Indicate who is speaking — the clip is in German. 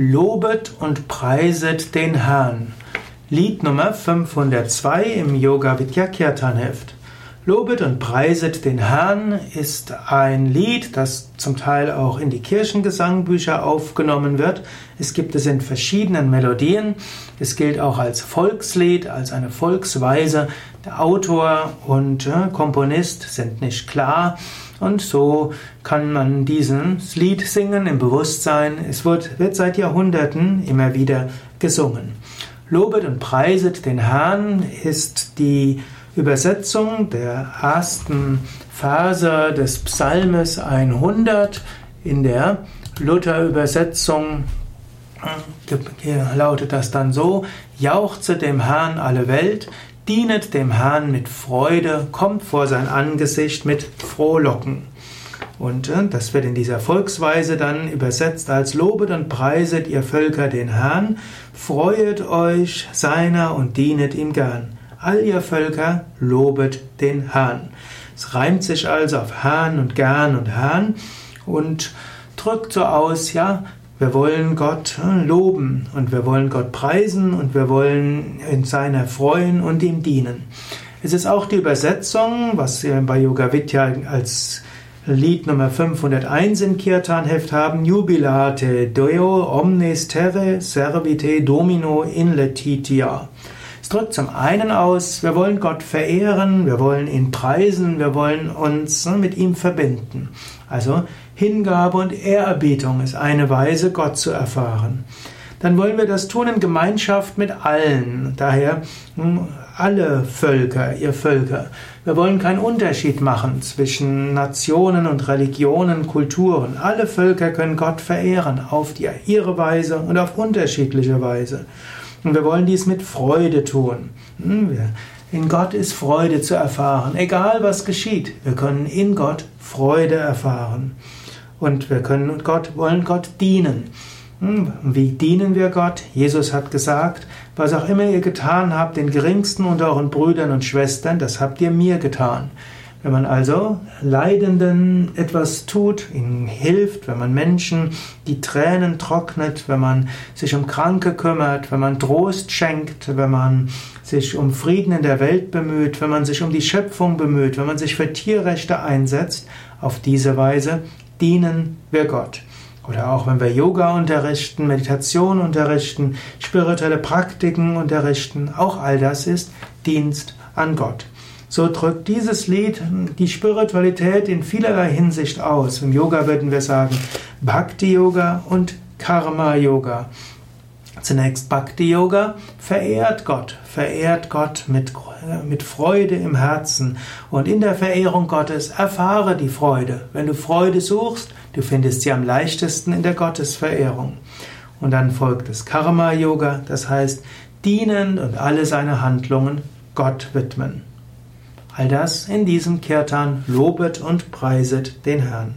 Speaker 1: Lobet und preiset den Herrn. Lied Nummer 502 im Yoga Vidya Kirtan Heft. Lobet und preiset den Herrn ist ein Lied, das zum Teil auch in die Kirchengesangbücher aufgenommen wird. Es gibt es in verschiedenen Melodien. Es gilt auch als Volkslied, als eine Volksweise. Der Autor und äh, Komponist sind nicht klar. Und so kann man dieses Lied singen im Bewusstsein. Es wird, wird seit Jahrhunderten immer wieder gesungen. Lobet und preiset den Herrn ist die Übersetzung der ersten Verse des Psalmes 100 in der Luther-Übersetzung lautet das dann so, jauchze dem Herrn alle Welt, Dienet dem Herrn mit Freude, kommt vor sein Angesicht mit Frohlocken. Und äh, das wird in dieser Volksweise dann übersetzt als Lobet und preiset ihr Völker den Herrn, freuet euch seiner und dienet ihm gern. All ihr Völker lobet den Herrn. Es reimt sich also auf Herrn und gern und Herrn und drückt so aus, ja, wir wollen Gott äh, loben und wir wollen Gott preisen und wir wollen in seiner freuen und ihm dienen. Es ist auch die Übersetzung, was wir bei Yoga Vidya als Lied Nummer 501 im Kirtan-Heft haben, Jubilate Deo omnes terre servite domino in letitia. Es drückt zum einen aus, wir wollen Gott verehren, wir wollen ihn preisen, wir wollen uns ne, mit ihm verbinden. Also Hingabe und Ehrerbietung ist eine Weise, Gott zu erfahren. Dann wollen wir das tun in Gemeinschaft mit allen. Daher hm, alle Völker, ihr Völker. Wir wollen keinen Unterschied machen zwischen Nationen und Religionen, Kulturen. Alle Völker können Gott verehren auf ihre Weise und auf unterschiedliche Weise. Und wir wollen dies mit Freude tun. Hm, in Gott ist Freude zu erfahren, egal was geschieht. Wir können in Gott Freude erfahren. Und wir können Gott, wollen Gott dienen. Hm, wie dienen wir Gott? Jesus hat gesagt, was auch immer ihr getan habt, den geringsten unter euren Brüdern und Schwestern, das habt ihr mir getan. Wenn man also Leidenden etwas tut, ihnen hilft, wenn man Menschen die Tränen trocknet, wenn man sich um Kranke kümmert, wenn man Trost schenkt, wenn man sich um Frieden in der Welt bemüht, wenn man sich um die Schöpfung bemüht, wenn man sich für Tierrechte einsetzt, auf diese Weise dienen wir Gott. Oder auch wenn wir Yoga unterrichten, Meditation unterrichten, spirituelle Praktiken unterrichten, auch all das ist Dienst an Gott. So drückt dieses Lied die Spiritualität in vielerlei Hinsicht aus. Im Yoga würden wir sagen Bhakti Yoga und Karma Yoga. Zunächst Bhakti Yoga verehrt Gott, verehrt Gott mit, mit Freude im Herzen und in der Verehrung Gottes erfahre die Freude. Wenn du Freude suchst, du findest sie am leichtesten in der Gottesverehrung. Und dann folgt das Karma Yoga, das heißt dienend und alle seine Handlungen Gott widmen. All das in diesem Kirtan lobet und preiset den Herrn.